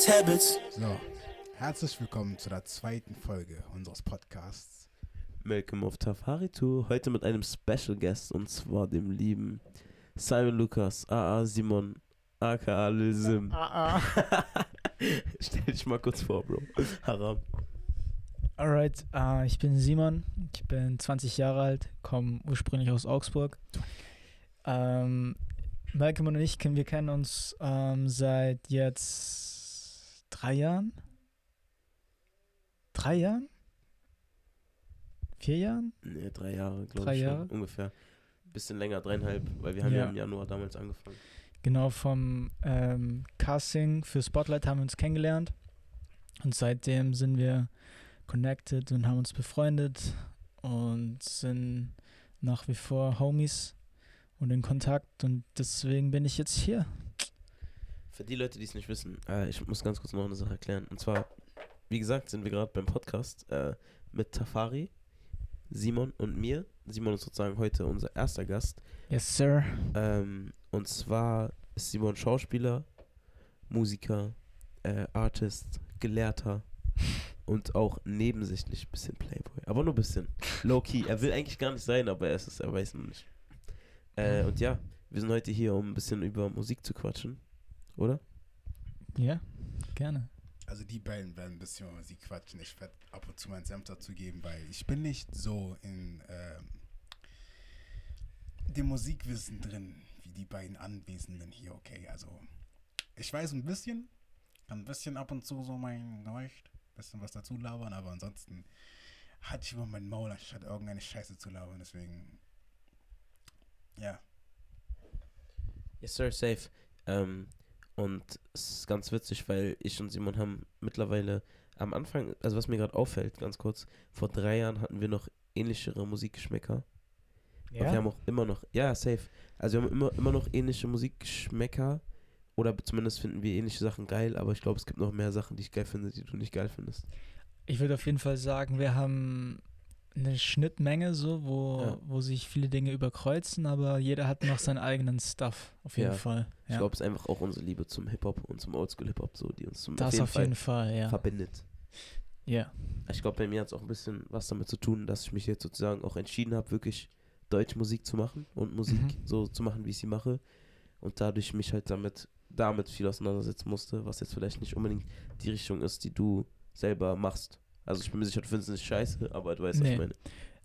bad habits. So, herzlich willkommen zu der zweiten Folge unseres Podcasts. Malcolm of Tafari Tour. Heute mit einem Special Guest und zwar dem lieben Simon Lucas, AA Simon, aka Lil Sim. Stell dich mal kurz vor, Bro. Haram. Alright, äh, ich bin Simon, ich bin 20 Jahre alt, komme ursprünglich aus Augsburg. Ähm, Malcolm und ich, kennen- wir kennen uns ähm, seit jetzt drei Jahren? Drei Jahren? Vier Jahren? Nee, drei Jahre, glaube Drei ich. Jahre? Schon, ungefähr. Bisschen länger, dreieinhalb, weil wir haben ja, Ja. im Januar damals angefangen. Genau, vom ähm, Casting für Spotlight haben wir uns kennengelernt. Und seitdem sind wir connected und haben uns befreundet und sind nach wie vor Homies und in Kontakt. Und deswegen bin ich jetzt hier. Für die Leute, die es nicht wissen, äh, ich muss ganz kurz noch eine Sache erklären. Und zwar, wie gesagt, sind wir gerade beim Podcast äh, mit Tafari, Simon und mir. Simon ist sozusagen heute unser erster Gast. Yes, sir. Ähm, und zwar ist Simon Schauspieler, Musiker, äh, Artist, Gelehrter und auch nebensächlich ein bisschen Playboy. Aber nur ein bisschen. Low-key. Er will eigentlich gar nicht sein, aber er ist es, er weiß noch nicht. Äh, und ja, wir sind heute hier, um ein bisschen über Musik zu quatschen. Oder? Ja, gerne. Also die beiden werden ein bisschen über Musik quatschen. Ich werde ab und zu meinen Senf dazu geben, weil ich bin nicht so in ähm, dem Musikwissen drin, wie die beiden Anwesenden hier, okay? Also ich weiß ein bisschen, kann ein bisschen ab und zu so mein Geräusch, bisschen was dazu labern, aber ansonsten hatte ich immer mein Maul, anstatt irgendeine Scheiße zu labern, deswegen ja. Yes, sir, safe. Ähm, und es ist ganz witzig, weil ich und Simon haben mittlerweile am Anfang, also was mir gerade auffällt, ganz kurz, vor drei Jahren hatten wir noch ähnlichere Musikgeschmäcker. Und wir haben auch immer noch, ja, safe. Also wir haben immer, immer noch ähnliche Musikgeschmäcker. Oder zumindest finden wir ähnliche Sachen geil, aber ich glaube, es gibt noch mehr Sachen, die ich geil finde, die du nicht geil findest. Ich würde auf jeden Fall sagen, wir haben eine Schnittmenge so, wo, Ja. wo sich viele Dinge überkreuzen, aber jeder hat noch seinen eigenen Stuff, auf jeden Ja. Fall. Ich glaube, es ist einfach auch unsere Liebe zum Hip-Hop und zum Oldschool-Hip-Hop, so, die uns zum das auf jeden Fall, ja. verbindet. Ja. Ich glaube, bei mir hat es auch ein bisschen was damit zu tun, dass ich mich jetzt sozusagen auch entschieden habe, wirklich deutsche Musik zu machen und Musik Mhm. so zu machen, wie ich sie mache. Und dadurch mich halt damit, damit viel auseinandersetzen musste, was jetzt vielleicht nicht unbedingt die Richtung ist, die du selber machst. Also ich bin mir sicher, du findest es nicht scheiße, aber du weißt, was Nee. ich meine.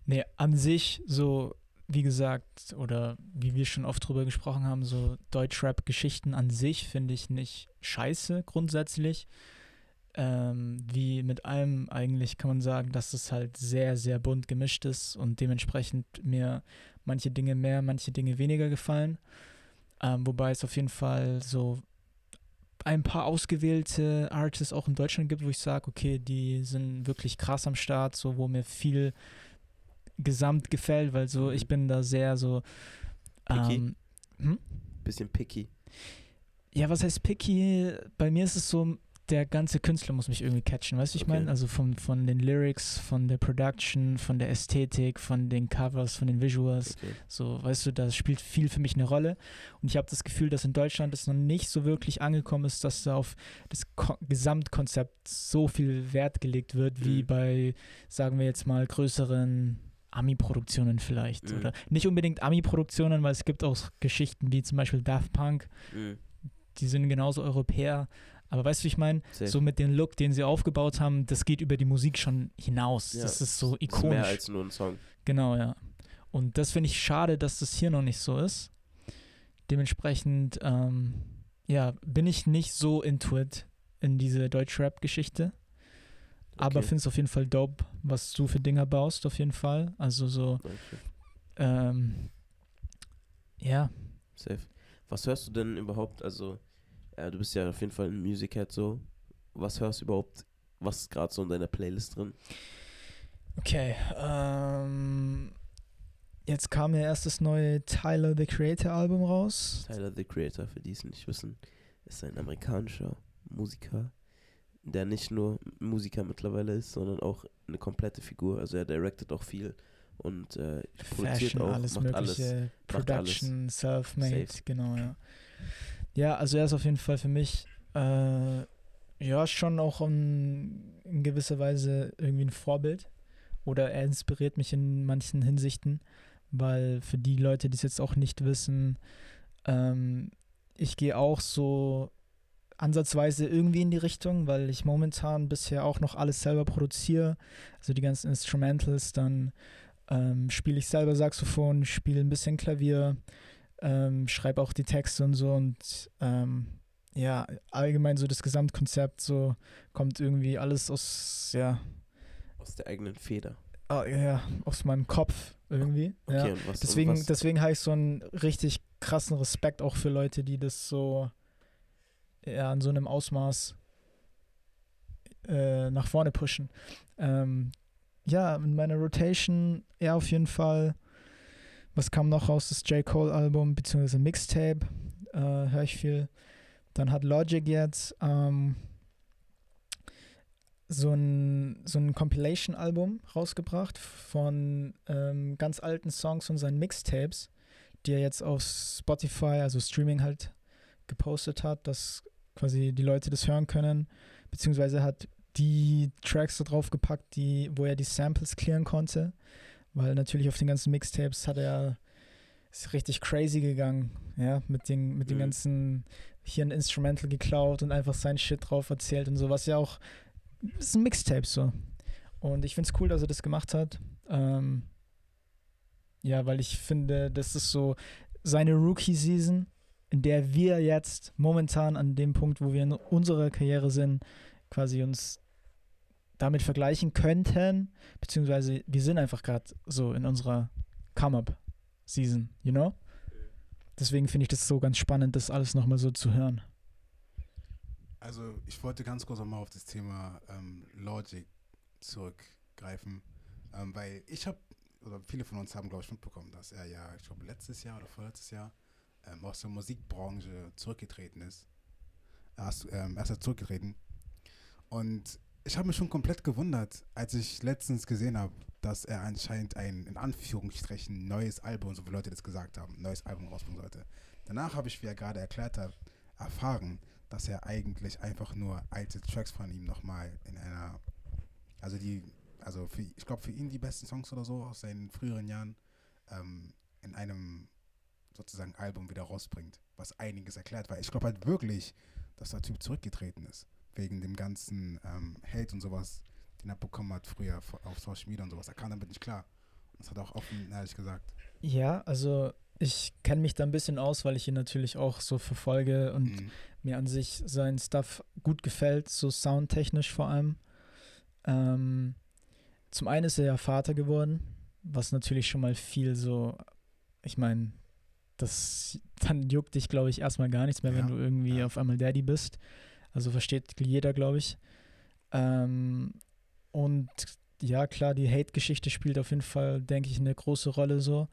Nee, an sich, so wie gesagt, oder wie wir schon oft drüber gesprochen haben, so Deutschrap-Geschichten an sich finde ich nicht scheiße grundsätzlich. Ähm, wie mit allem eigentlich kann man sagen, dass es halt sehr, sehr bunt gemischt ist und dementsprechend mir manche Dinge mehr, manche Dinge weniger gefallen. Ähm, wobei es auf jeden Fall so ein paar ausgewählte Artists auch in Deutschland gibt, wo ich sage, okay, die sind wirklich krass am Start, so wo mir viel gesamt gefällt, weil so Mhm. ich bin da sehr so Picky? ähm, hm? Bisschen picky. ja, was heißt picky? Bei mir ist es so, der ganze Künstler muss mich irgendwie catchen, weißt du, ich Okay. meine? Also von, von den Lyrics, von der Production, von der Ästhetik, von den Covers, von den Visuals. Okay. So, weißt du, das spielt viel für mich eine Rolle. Und ich habe das Gefühl, dass in Deutschland es noch nicht so wirklich angekommen ist, dass da auf das Ko Gesamtkonzept so viel Wert gelegt wird, wie Mhm. bei, sagen wir jetzt mal, größeren Ami-Produktionen vielleicht. Mhm. Oder nicht unbedingt Ami-Produktionen, weil es gibt auch Geschichten wie zum Beispiel Daft Punk, Mhm. die sind genauso Europäer. Aber weißt du, wie ich meine? So mit dem Look, den sie aufgebaut haben, das geht über die Musik schon hinaus. Ja, das ist so Das ist ikonisch. mehr als nur ein Song. Genau, ja. Und das finde ich schade, dass das hier noch nicht so ist. Dementsprechend, ähm, ja, bin ich nicht so into it in diese Deutschrap-Geschichte. Aber Okay. finde es auf jeden Fall dope, was du für Dinger baust, auf jeden Fall. Also so, ähm, ja, Safe. Was hörst du denn überhaupt? Also, äh, du bist ja auf jeden Fall ein Music-Head so. Was hörst du überhaupt? Was ist gerade so in deiner Playlist drin? okay. Ähm, jetzt kam ja erst das neue Tyler the Creator Album raus. Tyler the Creator, für die es nicht wissen, ist ein amerikanischer Musiker, der nicht nur Musiker mittlerweile ist, sondern auch eine komplette Figur. Also er directet auch viel und äh, produziert Fashion, auch, alles macht mögliche, alles. Production, Self-Made, genau, ja. Ja, also er ist auf jeden Fall für mich äh, ja schon auch in, in gewisser Weise irgendwie ein Vorbild. Oder er inspiriert mich in manchen Hinsichten, weil für die Leute, die es jetzt auch nicht wissen, ähm, ich gehe auch so ansatzweise irgendwie in die Richtung, weil ich momentan bisher auch noch alles selber produziere. Also die ganzen Instrumentals, dann ähm, spiele ich selber Saxophon, spiele ein bisschen Klavier, ähm, schreibe auch die Texte und so und ähm, ja, allgemein so das Gesamtkonzept, so kommt irgendwie alles aus, ja. Aus der eigenen Feder. Oh, ja, aus meinem Kopf irgendwie. Okay, ja. was, Deswegen, deswegen habe ich so einen richtig krassen Respekt auch für Leute, die das so ja, in so einem Ausmaß äh, nach vorne pushen. Ähm, ja, in meiner Rotation, ja, auf jeden Fall. Was kam noch raus? Das J. Cole-Album, beziehungsweise Mixtape, äh, höre ich viel. Dann hat Logic jetzt ähm, so ein, so ein Compilation-Album rausgebracht von ähm, ganz alten Songs und seinen Mixtapes, die er jetzt auf Spotify, also Streaming halt, gepostet hat, dass quasi die Leute das hören können, beziehungsweise hat die Tracks da drauf gepackt, die, wo er die Samples clearen konnte, weil natürlich auf den ganzen Mixtapes hat er ist richtig crazy gegangen, ja, mit den, mit den Mhm. ganzen hier ein Instrumental geklaut und einfach sein Shit drauf erzählt und so, was ja auch ist ein Mixtape so. Und ich finde es cool, dass er das gemacht hat. Ähm, ja, weil ich finde, das ist so seine Rookie-Season, in der wir jetzt momentan an dem Punkt, wo wir in unserer Karriere sind, quasi uns damit vergleichen könnten, beziehungsweise wir sind einfach gerade so in unserer Come-Up-Season, you know? Deswegen finde ich das so ganz spannend, das alles nochmal so zu hören. Also ich wollte ganz kurz nochmal auf das Thema ähm, Logic zurückgreifen, ähm, weil ich habe, oder viele von uns haben, glaube ich, mitbekommen, dass er ja, ich glaube, letztes Jahr oder vorletztes Jahr ähm, aus der Musikbranche zurückgetreten ist. Er ist, ähm, er ist zurückgetreten. Und ich habe mich schon komplett gewundert, als ich letztens gesehen habe, dass er anscheinend ein, in Anführungsstrichen, neues Album, so wie Leute das gesagt haben, neues Album rausbringen sollte. Danach habe ich, wie er gerade erklärt hat, erfahren, dass er eigentlich einfach nur alte Tracks von ihm nochmal in einer, also die, also für, ich glaube für ihn die besten Songs oder so aus seinen früheren Jahren ähm, in einem sozusagen Album wieder rausbringt, was einiges erklärt, weil ich glaube halt wirklich, dass der Typ zurückgetreten ist, wegen dem ganzen ähm, Hate und sowas, den er bekommen hat früher auf Social Media und sowas. Er kam damit nicht klar. Das hat er auch offen ehrlich gesagt. Ja, also ich kenne mich da ein bisschen aus, weil ich ihn natürlich auch so verfolge und Mhm. mir an sich sein Stuff gut gefällt, so soundtechnisch vor allem. Ähm, zum einen ist er ja Vater geworden, was natürlich schon mal viel so, ich meine, das dann juckt dich, glaube ich, erstmal gar nichts mehr, wenn Ja, du irgendwie ja. auf einmal Daddy bist. Also versteht jeder, glaube ich. Ähm, und ja, klar, die Hate-Geschichte spielt auf jeden Fall, denke ich, eine große Rolle so.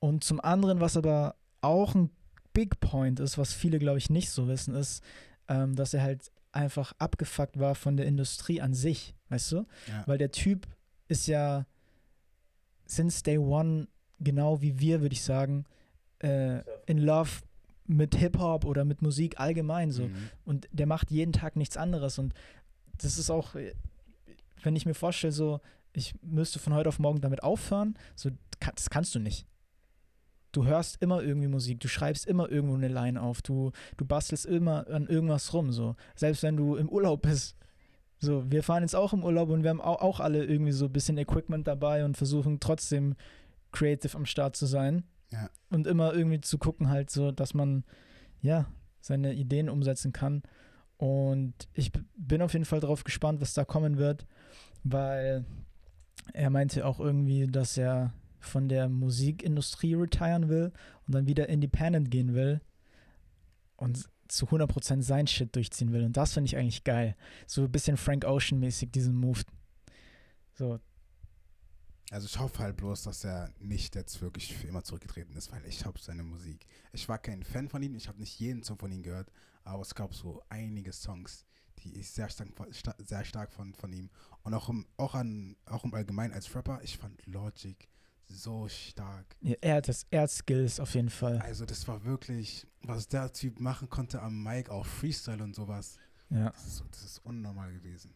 Und zum anderen, was aber auch ein Big Point ist, was viele, glaube ich, nicht so wissen, ist, ähm, dass er halt einfach abgefuckt war von der Industrie an sich, weißt du? Ja. Weil der Typ ist ja since day one, genau wie wir, würde ich sagen, äh, in love mit Hip-Hop oder mit Musik allgemein so. Mhm. Und der macht jeden Tag nichts anderes. Und das ist auch, wenn ich mir vorstelle, so, ich müsste von heute auf morgen damit aufhören, so, das kannst du nicht. Du hörst immer irgendwie Musik, du schreibst immer irgendwo eine Line auf, du, du bastelst immer an irgendwas rum, so. Selbst wenn du im Urlaub bist. So, wir fahren jetzt auch im Urlaub und wir haben auch alle irgendwie so ein bisschen Equipment dabei und versuchen trotzdem creative am Start zu sein. Ja. Und immer irgendwie zu gucken, halt so, dass man, ja, seine Ideen umsetzen kann. Und ich bin auf jeden Fall darauf gespannt, was da kommen wird, weil er meinte auch irgendwie, dass er von der Musikindustrie retiren will und dann wieder independent gehen will und zu 100% sein Shit durchziehen will. Und das finde ich eigentlich geil. So ein bisschen Frank Ocean-mäßig, diesen Move. So, Also ich hoffe halt bloß, dass er nicht jetzt wirklich für immer zurückgetreten ist, weil ich habe seine Musik. Ich war kein Fan von ihm, ich habe nicht jeden Song von ihm gehört, aber es gab so einige Songs, die ich sehr stark, sta- sehr stark fand von ihm. Und auch im, auch an, auch im Allgemeinen als Rapper, ich fand Logic so stark. ja, er hat das, er hat Skills auf jeden Fall. Also das war wirklich, was der Typ machen konnte am Mic, auch Freestyle und sowas. Ja, Das ist, das ist unnormal gewesen.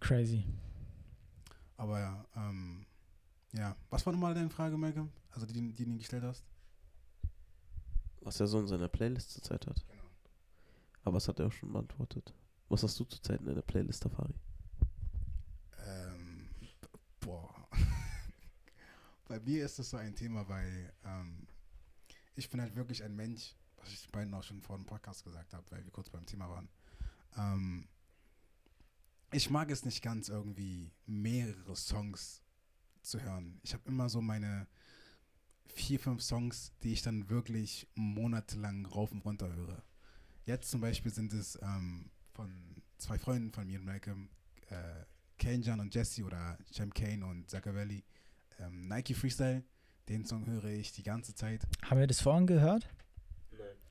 crazy. Aber ja, ähm, ja. Was war nochmal deine Frage, Malcolm? Also die, die du gestellt hast? Was er so in seiner Playlist zurzeit hat. Genau. Aber das hat er auch schon beantwortet. Was hast du zurzeit in deiner Playlist, Safari? Ähm, boah. Bei mir ist das so ein Thema, weil ähm, ich bin halt wirklich ein Mensch, was ich beiden auch schon vor dem Podcast gesagt habe, weil wir kurz beim Thema waren. Ähm, ich mag es nicht ganz irgendwie mehrere Songs zu hören. Ich habe immer so meine vier, fünf Songs, die ich dann wirklich monatelang rauf und runter höre. Jetzt zum Beispiel sind es ähm, von zwei Freunden von mir und Malcolm, äh, Kenjan und Jesse oder Cem Kane und Zaccavelli. Ähm, Nike Freestyle, den Song höre ich die ganze Zeit. Haben wir das vorhin gehört?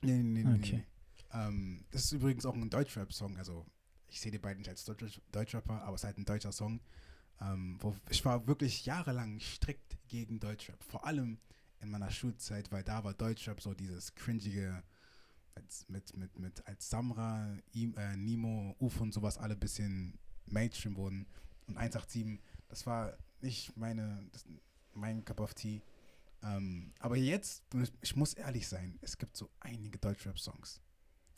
Nee, nee, nee, nee, Okay. nee. Ähm, das ist übrigens auch ein Deutschrap-Song, also ich sehe die beiden nicht als Deutsch Deutschrapper, aber es ist halt ein deutscher Song. Ähm, wo ich war wirklich jahrelang strikt gegen Deutschrap, vor allem in meiner Schulzeit, weil da war Deutschrap so dieses cringige, mit, mit, mit, als Samra, I, äh, Nemo, Uf und sowas alle ein bisschen Mainstream wurden. Und 187, das war nicht meine, das, mein Cup of Tea. Ähm, aber jetzt, ich muss ehrlich sein, es gibt so einige Deutschrap-Songs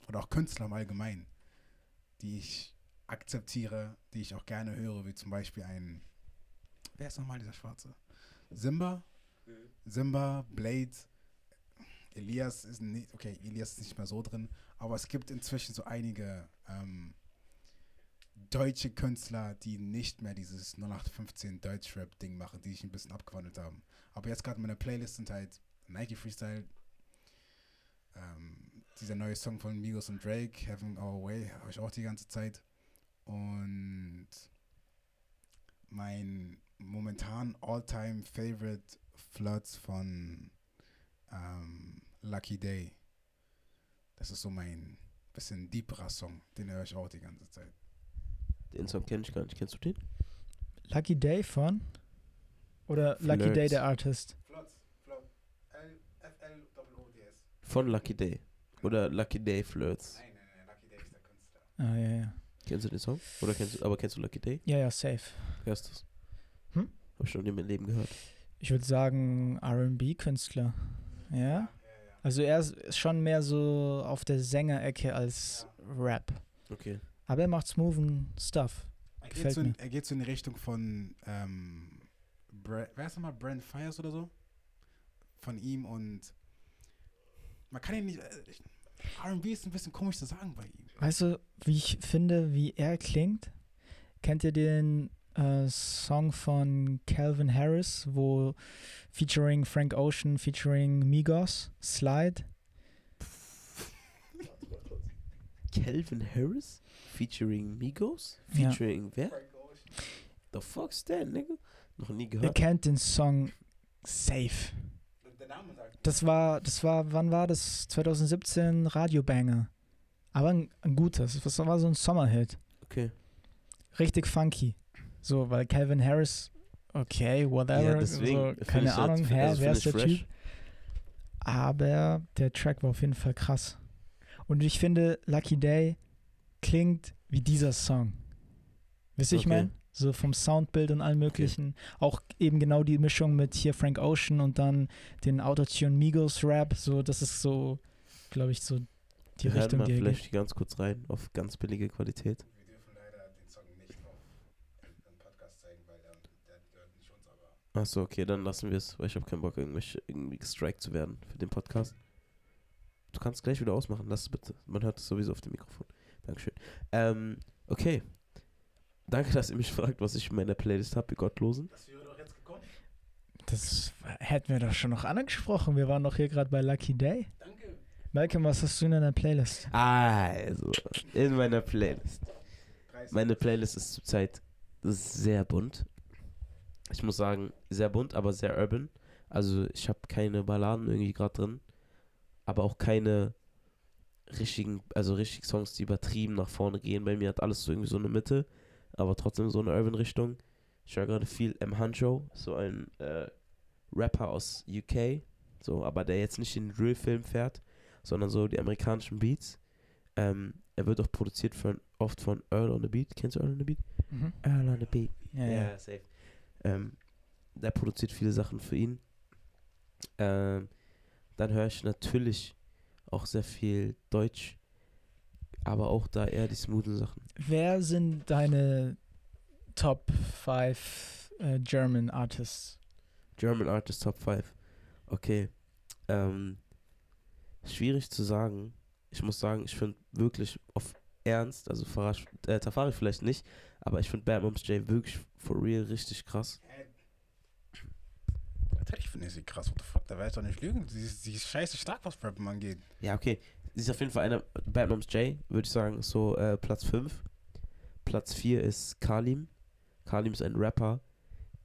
oder auch Künstler im Allgemeinen, die ich akzeptiere, die ich auch gerne höre, wie zum Beispiel ein, wer ist nochmal dieser Schwarze? Simba, Simba, Blade, Elias ist nicht, okay, Elias ist nicht mehr so drin, aber es gibt inzwischen so einige ähm, deutsche Künstler, die nicht mehr dieses 0815 Deutschrap-Ding machen, die sich ein bisschen abgewandelt haben. Aber jetzt gerade meine Playlist sind halt Nike Freestyle, ähm, dieser neue Song von Migos und Drake, Heaven Our Way, habe ich auch die ganze Zeit. Und mein momentan all-time favorite Floods von ähm, Lucky Day. Das ist so mein bisschen deeperer Song, den höre ich auch die ganze Zeit. Den Song kenne ich gar nicht. Kennst du den? Lucky Day von? Oder Lucky Day, Flirts. der Artist? Floods, Flood, F-L-O-O-D-S. Von Lucky Day. Oder Lucky Day Flirts. Nein, nein, nein, Lucky Day ist der Künstler. Ah, ja, ja. Kennst du den Song? Oder kennst du, aber kennst du Lucky Day? Ja, ja, safe. Hörst du's? Hm? Hab ich noch nie in meinem Leben gehört. Ich würde sagen RB-Künstler. Ja? Also er ist schon mehr so auf der Sängerecke als Rap. Okay. Aber er macht smoothen Stuff. Er geht, so in, er geht so in die Richtung von, ähm, Bra wer ist nochmal? Brand Fires oder so? Von ihm und man kann ihn nicht, äh, ich- R&B ist ein bisschen komisch zu sagen bei ihm. Weißt du, wie ich finde, wie er klingt? Kennt ihr den äh, Song von Calvin Harris, wo featuring Frank Ocean, featuring Migos, Slide? Calvin Harris? Featuring Migos? Ja. Featuring wer? The fuck's that, nigga? Noch nie Ihr gehört. kennt den Song Safe. Das war, das war, wann war das? 2017 Radiobanger. Aber ein, ein gutes. Das war so ein Sommerhit. Okay. Richtig funky. So, weil Calvin Harris, okay, whatever. Ja, deswegen. so, keine ich halt- Ahnung, hä, also wer ist ich der fresh. Typ? Aber der Track war auf jeden Fall krass. Und ich finde, Lucky Day klingt wie dieser Song. Wisst ihr, ich Okay. meine? So vom Soundbild und allem möglichen. Auch eben genau die Mischung mit hier Frank Ocean und dann den Autotune Migos Rap. So, das ist so, glaube ich, so die Wir Richtung, mal die er geht. vielleicht ganz kurz rein auf ganz billige Qualität. Wir dürfen leider den Song nicht auf im Podcast zeigen, weil der gehört nicht uns, aber Achso, okay, dann lassen wir es, weil ich habe keinen Bock, irgendwelche, irgendwie gestrikt zu werden für den Podcast. Du kannst gleich wieder ausmachen, lass es bitte. Man hört es sowieso auf dem Mikrofon. Dankeschön. Ähm, okay. Danke, dass ihr mich fragt, was ich in meiner Playlist habe, ihr Gottlosen. das wäre doch jetzt gekommen. Das hätten wir doch schon noch angesprochen. Wir waren doch hier gerade bei Lucky Day. Danke. Malcolm, was hast du in deiner Playlist? Also, in meiner Playlist. 30. Meine Playlist ist zurzeit sehr bunt. Ich muss sagen, sehr bunt, aber sehr urban. Also ich habe keine Balladen irgendwie gerade drin, aber auch keine richtigen, also richtig Songs, die übertrieben nach vorne gehen. Bei mir hat alles so irgendwie so eine Mitte, aber trotzdem so eine urban Richtung. Ich höre gerade viel M. Huncho, so ein äh, Rapper aus UK, so, aber der jetzt nicht den Drill-Film fährt, sondern so die amerikanischen Beats. Ähm, er wird auch produziert von, oft von Earl on the Beat. Kennst du Earl on the Beat? Mhm. Earl on the Beat. Ja, ja. safe. Ähm, der produziert viele Sachen für ihn. Ähm, dann höre ich natürlich auch sehr viel Deutsch, aber auch da eher die smoothen Sachen. Wer sind deine Top 5 äh, German Artists? German Artist Top 5. Okay. Ähm, schwierig zu sagen. Ich muss sagen, ich finde wirklich auf Ernst, also äh, Tafari vielleicht nicht, aber ich finde Bad Moms J wirklich for real richtig krass. Natürlich finde ich sie krass. What the fuck? Da werde ich doch nicht lügen. Sie, ist- sie ist scheiße stark, was Rappen angeht. Ja, okay. Sie ist auf jeden Fall einer. Bad Moms J, würde ich sagen, ist so äh, Platz 5. Platz 4 ist Kalim. Kalim ist ein Rapper,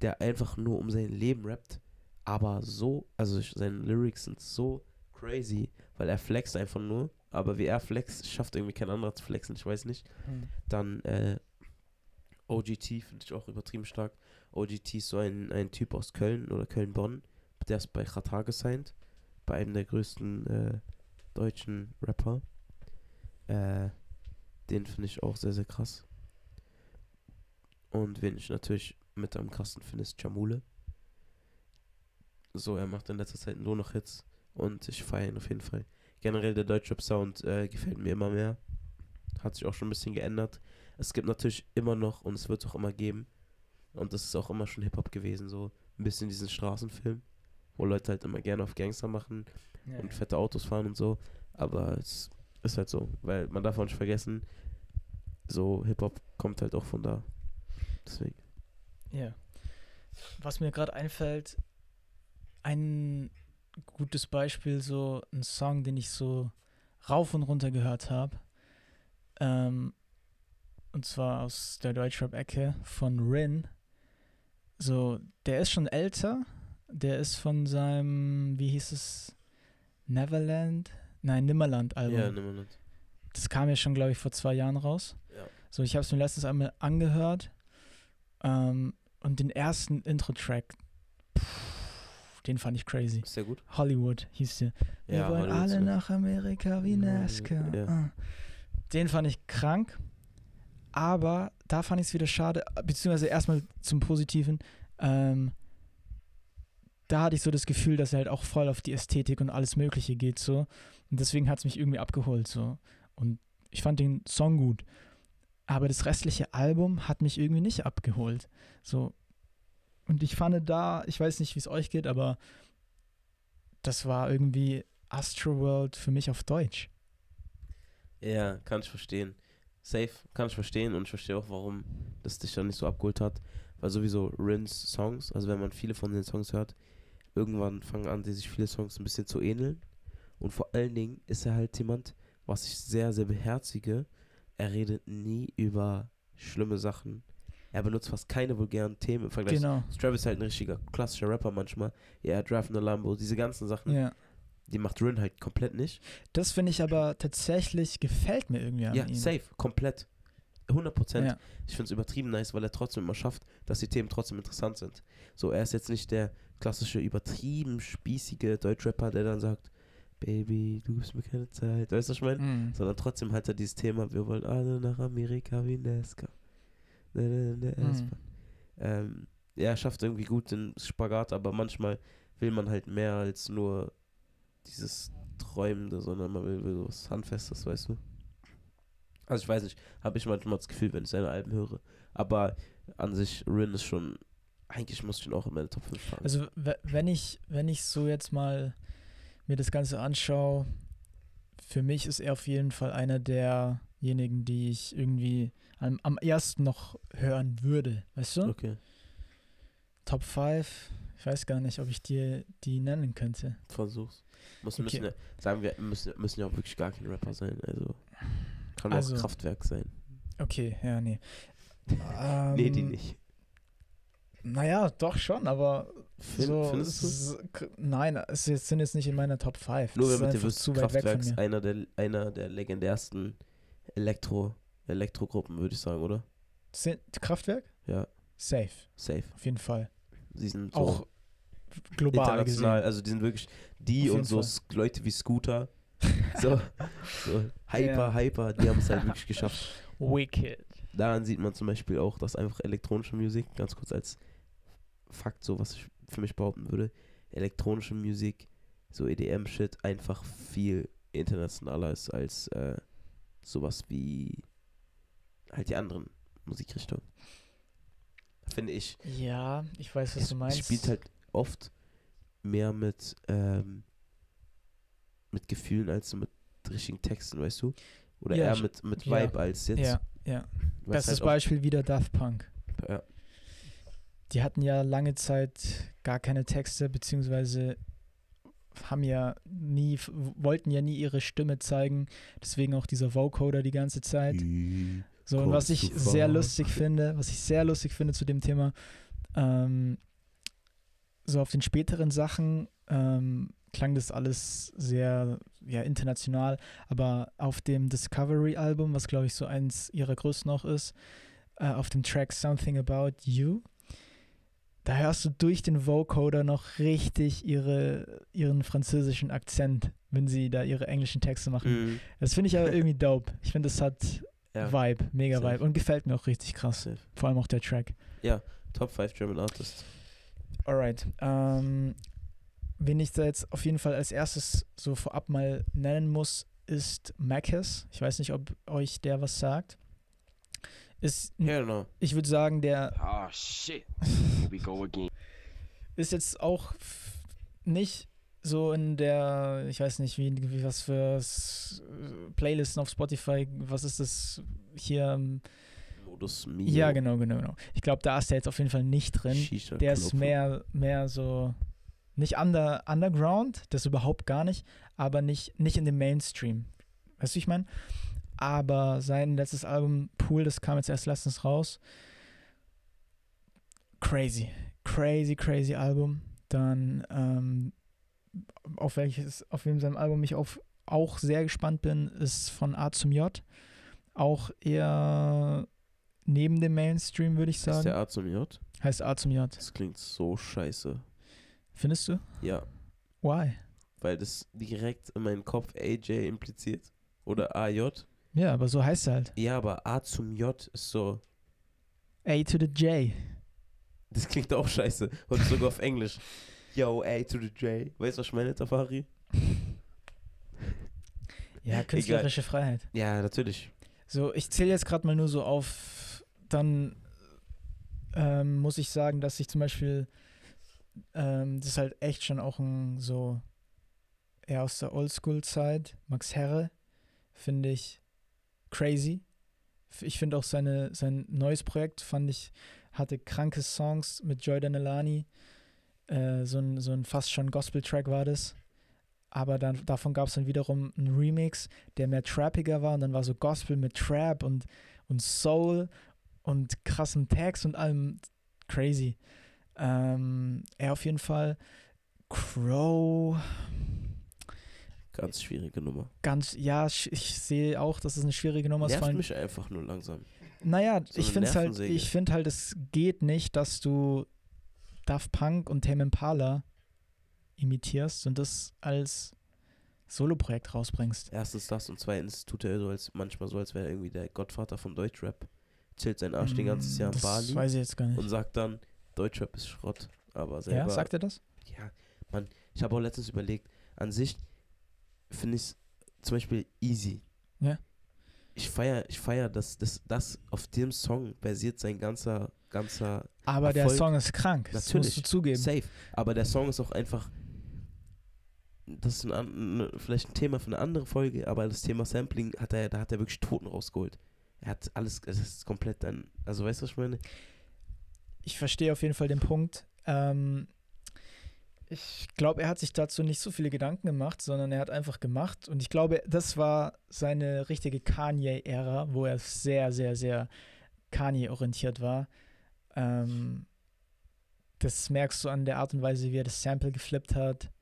der einfach nur um sein Leben rappt, aber so, also seine Lyrics sind so crazy, weil er flext einfach nur, aber wie er flext, schafft irgendwie kein anderer zu flexen, ich weiß nicht. Dann äh, OGT finde ich auch übertrieben stark. OGT ist so ein, ein Typ aus Köln oder Köln-Bonn. Der ist bei Qatar gesigned. Bei einem der größten äh, deutschen Rapper. Äh, den finde ich auch sehr, sehr krass. Und wen ich natürlich mit am krassen finde, ist Jamule. So, er macht in letzter Zeit nur noch Hits. Und ich feiere ihn auf jeden Fall. Generell der Deutschrap-Sound äh, gefällt mir immer mehr. Hat sich auch schon ein bisschen geändert. Es gibt natürlich immer noch und es wird es auch immer geben. Und das ist auch immer schon Hip-Hop gewesen, so ein bisschen diesen Straßenfilm, wo Leute halt immer gerne auf Gangster machen Ja, und fette Autos fahren und so. Aber es ist halt so, weil man darf auch nicht vergessen, so Hip-Hop kommt halt auch von da. Deswegen. Ja. Was mir gerade einfällt, ein gutes Beispiel, so ein Song, den ich so rauf und runter gehört habe. Ähm, und zwar aus der Deutschrap-Ecke von Rin. So, der ist schon älter. Der ist von seinem, wie hieß es? Neverland? Nein, Nimmerland-Album. Ja, Nimmerland. Das kam ja schon, glaube ich, vor zwei Jahren raus. Ja. So, ich habe es mir letztens einmal angehört. Ähm, und den ersten Intro-Track, den fand ich crazy. Sehr gut. Hollywood hieß der. Wir Ja, wollen Hollywood alle ist- nach Amerika wie Ja, NASCAR. ja. Ah. Den fand ich krank. Aber da fand ich es wieder schade, beziehungsweise erstmal zum Positiven. Ähm, da hatte ich so das Gefühl, dass er halt auch voll auf die Ästhetik und alles Mögliche geht so. Und deswegen hat es mich irgendwie abgeholt so. Und ich fand den Song gut. Aber das restliche Album hat mich irgendwie nicht abgeholt. So. Und ich fand da, ich weiß nicht, wie es euch geht, aber das war irgendwie Astroworld für mich auf Deutsch. Ja, kann ich verstehen. Safe, kann ich verstehen und ich verstehe auch, warum das dich dann nicht so abgeholt hat. Weil sowieso Rins Songs, also wenn man viele von den Songs hört, irgendwann fangen an, die sich viele Songs ein bisschen zu ähneln. Und vor allen Dingen ist er halt jemand, was ich sehr, sehr beherzige. Er redet nie über schlimme Sachen. Er benutzt fast keine vulgären Themen im Vergleich. Genau. Travis ist halt ein richtiger klassischer Rapper manchmal. Ja, Drive in a Lambo, diese ganzen Sachen, Ja. die macht Rin halt komplett nicht. Das finde ich aber tatsächlich gefällt mir irgendwie an Ja, ihm. safe, komplett. 100 Prozent. Ja. Ich finde es übertrieben nice, weil er trotzdem immer schafft, dass die Themen trotzdem interessant sind. So, er ist jetzt nicht der klassische, übertrieben spießige Deutschrapper, der dann sagt, Baby, du gibst mir keine Zeit. Weißt du, was ich meine? Mhm. Sondern trotzdem hat er dieses Thema, wir wollen alle nach Amerika wie Nesca. Ne, ne, ne, Mhm. S-Bahn. Ähm, ja, er schafft irgendwie gut den Spagat, aber manchmal will man halt mehr als nur dieses Träumende, sondern man will, will was Handfestes, weißt du? Also ich weiß nicht, habe ich manchmal das Gefühl, wenn ich seine Alben höre. Aber an sich, Rin ist schon, eigentlich muss ich ihn auch in meine Top 5 packen. Also we- wenn ich, wenn ich so jetzt mal mir das Ganze anschaue, für mich ist er auf jeden Fall einer derjenigen, die ich irgendwie am, am ersten noch hören würde. Weißt du? okay, Top 5, ich weiß gar nicht, ob ich dir die nennen könnte. versuch's. Muss, Okay. müssen sagen wir, müssen, müssen ja auch wirklich gar kein Rapper sein. Also kann Also- auch Kraftwerk sein. Okay, ja, nee. nee, die Ähm, nicht. Naja, doch schon, aber Fin- so, findest du? Nein, es sind jetzt nicht in meiner Top 5. Nur damit ihr wisst, zu Kraftwerk ist einer der, einer der legendärsten Elektro, Elektrogruppen, würde ich sagen, oder? Sind Kraftwerk? Ja, Safe, safe. auf jeden Fall. Sie sind so Auch global international, gesehen. also die sind wirklich die Auf und so Fall. Leute wie Scooter So, so hyper, Ja. hyper, die haben es halt wirklich geschafft. Wicked. Daran sieht man zum Beispiel auch, dass einfach elektronische Musik, ganz kurz als Fakt, so was ich für mich behaupten würde, elektronische Musik, so EDM-Shit, einfach viel internationaler ist als äh, sowas wie halt die anderen Musikrichtungen. Finde ich. Ja, ich weiß, was Es, du meinst. spielt halt oft mehr mit, ähm, mit Gefühlen als so mit richtigen Texten, weißt du? Oder Ja, eher mit, mit ja. Vibe als jetzt. Ja, ja. Bestes halt Beispiel wieder Daft Punk. Ja. Die hatten ja lange Zeit gar keine Texte, beziehungsweise haben ja nie, wollten ja nie ihre Stimme zeigen. Deswegen auch dieser Vocoder die ganze Zeit. So, und was ich sehr lustig finde, was ich sehr lustig finde zu dem Thema, ähm, so auf den späteren Sachen ähm, klang das alles sehr ja, international, aber auf dem Discovery-Album, was glaube ich so eins ihrer größten noch ist, äh, auf dem Track Something About You, da hörst du durch den Vocoder noch richtig ihre, ihren französischen Akzent, wenn sie da ihre englischen Texte machen. Mhm. Das finde ich aber irgendwie dope. Ich finde, das hat Ja. Vibe, mega Safe. Vibe und gefällt mir auch richtig krass. Safe. Vor allem auch der Track. Top 5 German Artists. Alright. Ähm, wen ich da jetzt auf jeden Fall als erstes so vorab mal nennen muss, ist Macus. Ich weiß nicht, ob euch der was sagt. Ist, no. ich würde sagen, der Oh shit. Here we go again. ist jetzt auch nicht so in der, ich weiß nicht, wie, wie was für Playlisten auf Spotify, was ist das hier? ähm, Modus Mio. Ja, genau, genau, genau. Ich glaube, da ist der jetzt auf jeden Fall nicht drin. Der ist mehr, mehr so, nicht under, underground, das überhaupt gar nicht, aber nicht, nicht in dem Mainstream. Weißt du, wie ich meine? Aber sein letztes Album, Pool, das kam jetzt erst letztens raus. Crazy, crazy, crazy Album. Dann, ähm, auf welches, auf wem sein Album ich auf, auch sehr gespannt bin, ist von A zum J. Auch eher neben dem Mainstream, würde ich Ist sagen. der A zum J? Heißt A zum J. Das klingt so scheiße. Findest du? Ja, Why? weil das direkt in meinen Kopf AJ impliziert. Oder AJ. Ja, aber so heißt er halt. Ja, aber A zum J ist so. A to the J. Das klingt auch scheiße. Und sogar auf Englisch. Yo, A to the J. Weißt du, was ich meine, Tafari? Ja, künstlerische Freiheit. Ja, natürlich. So, ich zähle jetzt gerade mal nur so auf, dann ähm, muss ich sagen, dass ich zum Beispiel, ähm, das ist halt echt schon auch ein so, eher aus der Oldschool-Zeit, Max Herre, finde ich crazy. Ich finde auch seine, sein neues Projekt, fand ich, hatte kranke Songs mit Joy Danelani. Äh, so, ein, so ein fast schon Gospel-Track war das. Aber dann, davon gab es dann wiederum einen Remix, der mehr trappiger war und dann war so Gospel mit Trap und, und Soul und krassen Tags und allem crazy. Ähm, er auf jeden Fall. Crow, Ganz schwierige Nummer. ganz, ja, ich sehe auch, dass es eine schwierige Nummer ist. Nervt mich einfach nur langsam. Naja, So ich finde halt, ich finde halt, es geht nicht, dass du Daft Punk und Tame Impala imitierst und das als Soloprojekt rausbringst. Erstens das und zweitens tut er so als manchmal so, als wäre er irgendwie der Gottvater von Deutschrap. Chillt sein Arsch den ganzes Jahr in Mm, Bali weiß ich jetzt gar nicht. und sagt dann, Deutschrap ist Schrott. Aber selber. Ja, sagt er das? Ja, Mann, ich habe auch letztens überlegt, an sich finde ich es zum Beispiel easy. Ja. Ich feiere, ich feier, dass das, das auf dem Song basiert sein ganzer, ganzer Aber der Erfolg- Song ist krank. Das Natürlich. musst du zugeben. Safe. Aber der Song ist auch einfach. Das ist ein, an- ne- vielleicht ein Thema für eine andere Folge, aber das Thema Sampling hat er, da hat er wirklich Toten rausgeholt. Er hat alles, es ist komplett dann, also weißt du, was ich meine? Ich verstehe auf jeden Fall den Punkt. Ähm, ich glaube, er hat sich dazu nicht so viele Gedanken gemacht, sondern er hat einfach gemacht. Und ich glaube, das war seine richtige Kanye-Ära, wo er sehr, sehr, sehr Kanye-orientiert war. Ähm, das merkst du an der Art und Weise, wie er das Sample geflippt hat.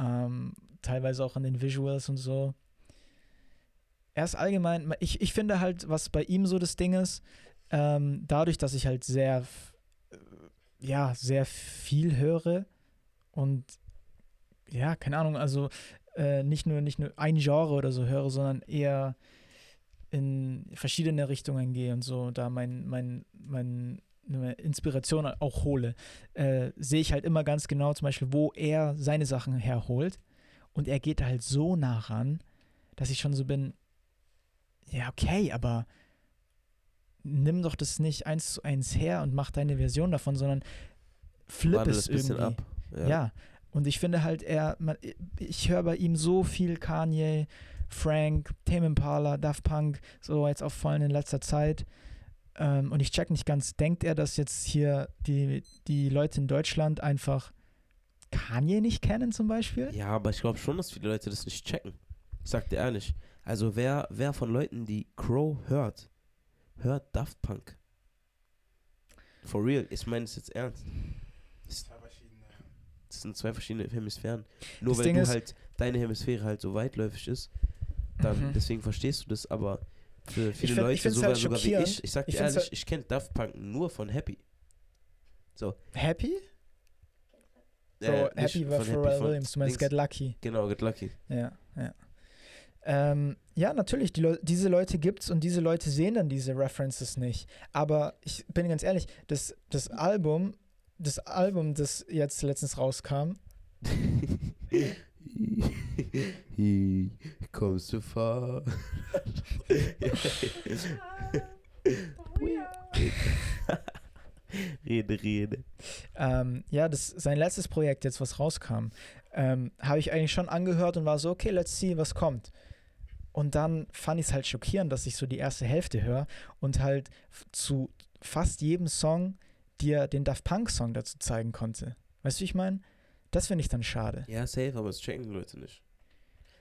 Ähm, teilweise auch an den Visuals und so. Er ist allgemein, ich, ich finde halt, was bei ihm so das Ding ist, ähm, dadurch, dass ich halt sehr, äh, ja, sehr viel höre und ja, keine Ahnung, also äh, nicht, nur, nicht nur ein Genre oder so höre, sondern eher in verschiedene Richtungen gehe und so da mein, mein, mein, meine Inspiration auch hole, äh, sehe ich halt immer ganz genau zum Beispiel, wo er seine Sachen herholt. Und er geht halt so nah ran, dass ich schon so bin, ja, okay, aber nimm doch das nicht eins zu eins her und mach deine Version davon, sondern flip Wandel es irgendwie. ab. Ja. Und ich finde halt, er, man, ich höre bei ihm so viel Kanye, Frank, Tame Impala, Daft Punk, so jetzt auch vor allem in letzter Zeit. Ähm, und ich check nicht ganz, denkt er, dass jetzt hier die, die Leute in Deutschland einfach Kanye nicht kennen zum Beispiel? Ja, aber ich glaube schon, dass viele Leute das nicht checken. Ich sag dir ehrlich. Also wer, wer von Leuten, die Crow hört, hört Daft Punk. For real, ich meine es jetzt ernst. Das sind zwei verschiedene Hemisphären. Nur Das weil Ding du halt, deine Hemisphäre halt so weitläufig ist, dann Mhm. deswegen verstehst du das, aber für viele find- Leute, sogar, halt sogar wie ich, ich sag dir Ich ehrlich, halt- ich kenne Daft Punk nur von Happy. Happy? So, Äh, Happy war Pharrell Williams, du meinst. Get Lucky. Genau, Get Lucky. Ja, ja. Ähm, ja, natürlich, die Leu diese Leute gibt's und diese Leute sehen dann diese References nicht. Aber ich bin ganz ehrlich, das, das Album, das Album, das jetzt letztens rauskam, He comes too far. rede, rede. ähm, ja, das sein letztes Projekt jetzt, was rauskam, ähm, habe ich eigentlich schon angehört und war so, okay, let's see, was kommt. Und dann fand ich es halt schockierend, dass ich so die erste Hälfte höre und halt zu fast jedem Song dir den Daft Punk-Song dazu zeigen konnte. Weißt du, wie ich meine? Das finde ich dann schade. Ja, safe, aber es checken die Leute nicht.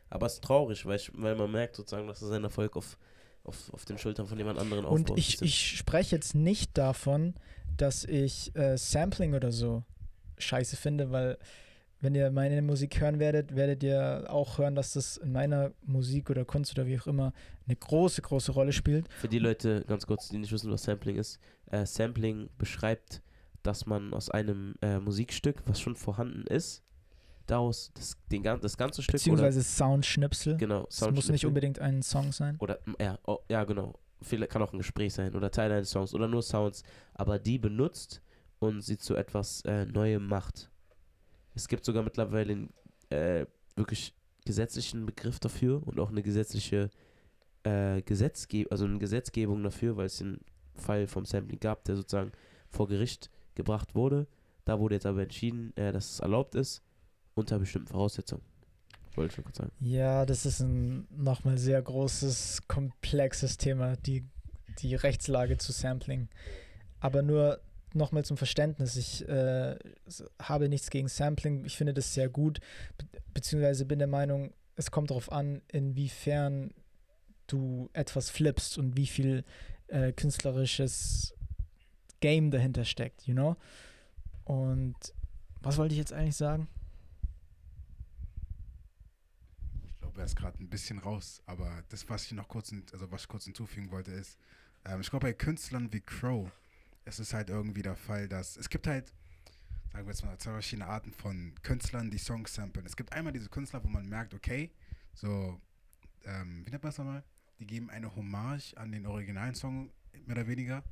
Aber es ist traurig, weil, ich, weil man merkt sozusagen, dass er seinen Erfolg auf, auf, auf den Schultern von jemand anderen aufbaut. Und ich, ich spreche jetzt nicht davon, dass ich äh, Sampling oder so scheiße finde, weil wenn ihr meine Musik hören werdet, werdet ihr auch hören, dass das in meiner Musik oder Kunst oder wie auch immer eine große, große Rolle spielt. Für die Leute, ganz kurz, die nicht wissen, was Sampling ist. Äh, Sampling beschreibt, dass man aus einem äh, Musikstück, was schon vorhanden ist, daraus das, den, das ganze Stück Beziehungsweise Soundschnipsel. genau, Es muss nicht unbedingt ein Song sein. oder ja, oh, ja genau, vielleicht kann auch ein Gespräch sein oder Teil eines Songs oder nur Sounds, aber die benutzt und sie zu etwas äh, Neuem macht. Es gibt sogar mittlerweile einen äh, wirklich gesetzlichen Begriff dafür und auch eine gesetzliche äh, Gesetzgebung, also eine Gesetzgebung dafür, weil es einen Fall vom Sampling gab, der sozusagen vor Gericht gebracht wurde. Da wurde jetzt aber entschieden, äh, dass es erlaubt ist, unter bestimmten Voraussetzungen. Wollte ich schon kurz sagen. Ja, das ist ein nochmal sehr großes, komplexes Thema, die, die Rechtslage zu Sampling. Aber nur nochmal zum Verständnis, ich äh, habe nichts gegen Sampling, ich finde das sehr gut, be beziehungsweise bin der Meinung, es kommt darauf an, inwiefern du etwas flippst und wie viel äh, künstlerisches Game dahinter steckt, you know? Und was wollte ich jetzt eigentlich sagen? Ich glaube, er ist gerade ein bisschen raus, aber das, was ich noch kurz, also was ich kurz hinzufügen wollte, ist, ähm, ich glaube, bei Künstlern wie Crow ist es halt irgendwie der Fall, dass es gibt halt, sagen wir jetzt mal, zwei verschiedene Arten von Künstlern, die Songs samplen. Es gibt einmal diese Künstler, wo man merkt, okay, so, ähm, wie nennt man das nochmal? Die geben eine Hommage an den originalen Song, mehr oder weniger.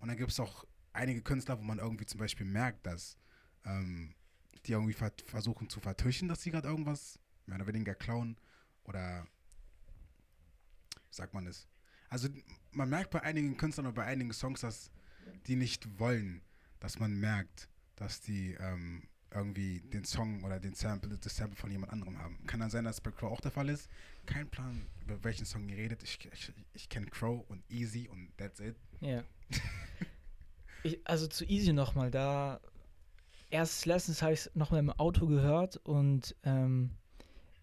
Und dann gibt es auch einige Künstler, wo man irgendwie zum Beispiel merkt, dass ähm, die irgendwie ver versuchen zu vertuschen, dass sie gerade irgendwas mehr oder weniger klauen oder sagt man das? Also man merkt bei einigen Künstlern oder bei einigen Songs, dass die nicht wollen, dass man merkt, dass die ähm, irgendwie den Song oder den Sample, das Sample von jemand anderem haben. Kann dann sein, dass bei Crow auch der Fall ist. Kein Plan, über welchen Song ihr redet. Ich, ich, ich kenne Crow und Easy und that's it. Ja. ich, also zu Easy nochmal, da erst letztens habe ich es nochmal im Auto gehört und ähm,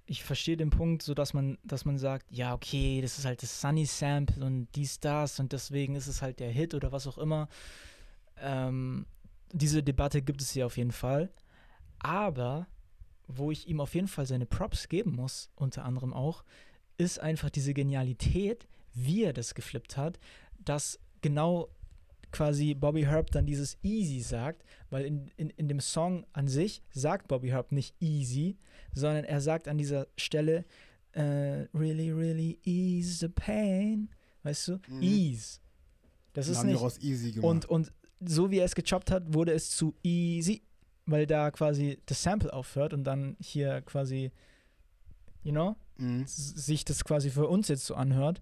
ich verstehe den Punkt, so dass man, dass man sagt, ja, okay, das ist halt das Sunny Sample und dies, das und deswegen ist es halt der Hit oder was auch immer. Ähm, diese Debatte gibt es hier auf jeden Fall. Aber wo ich ihm auf jeden Fall seine Props geben muss, unter anderem auch, ist einfach diese Genialität, wie er das geflippt hat, dass genau quasi Bobby Herb dann dieses Easy sagt, weil in, in, in dem Song an sich sagt Bobby Herb nicht Easy, sondern er sagt an dieser Stelle äh, Really, really ease the pain. Weißt du? Mhm. Ease. Das ist haben nicht. raus easy gemacht. Und, und so wie er es gechoppt hat, wurde es zu easy, weil da quasi das Sample aufhört und dann hier quasi, you know, mhm. sich das quasi für uns jetzt so anhört.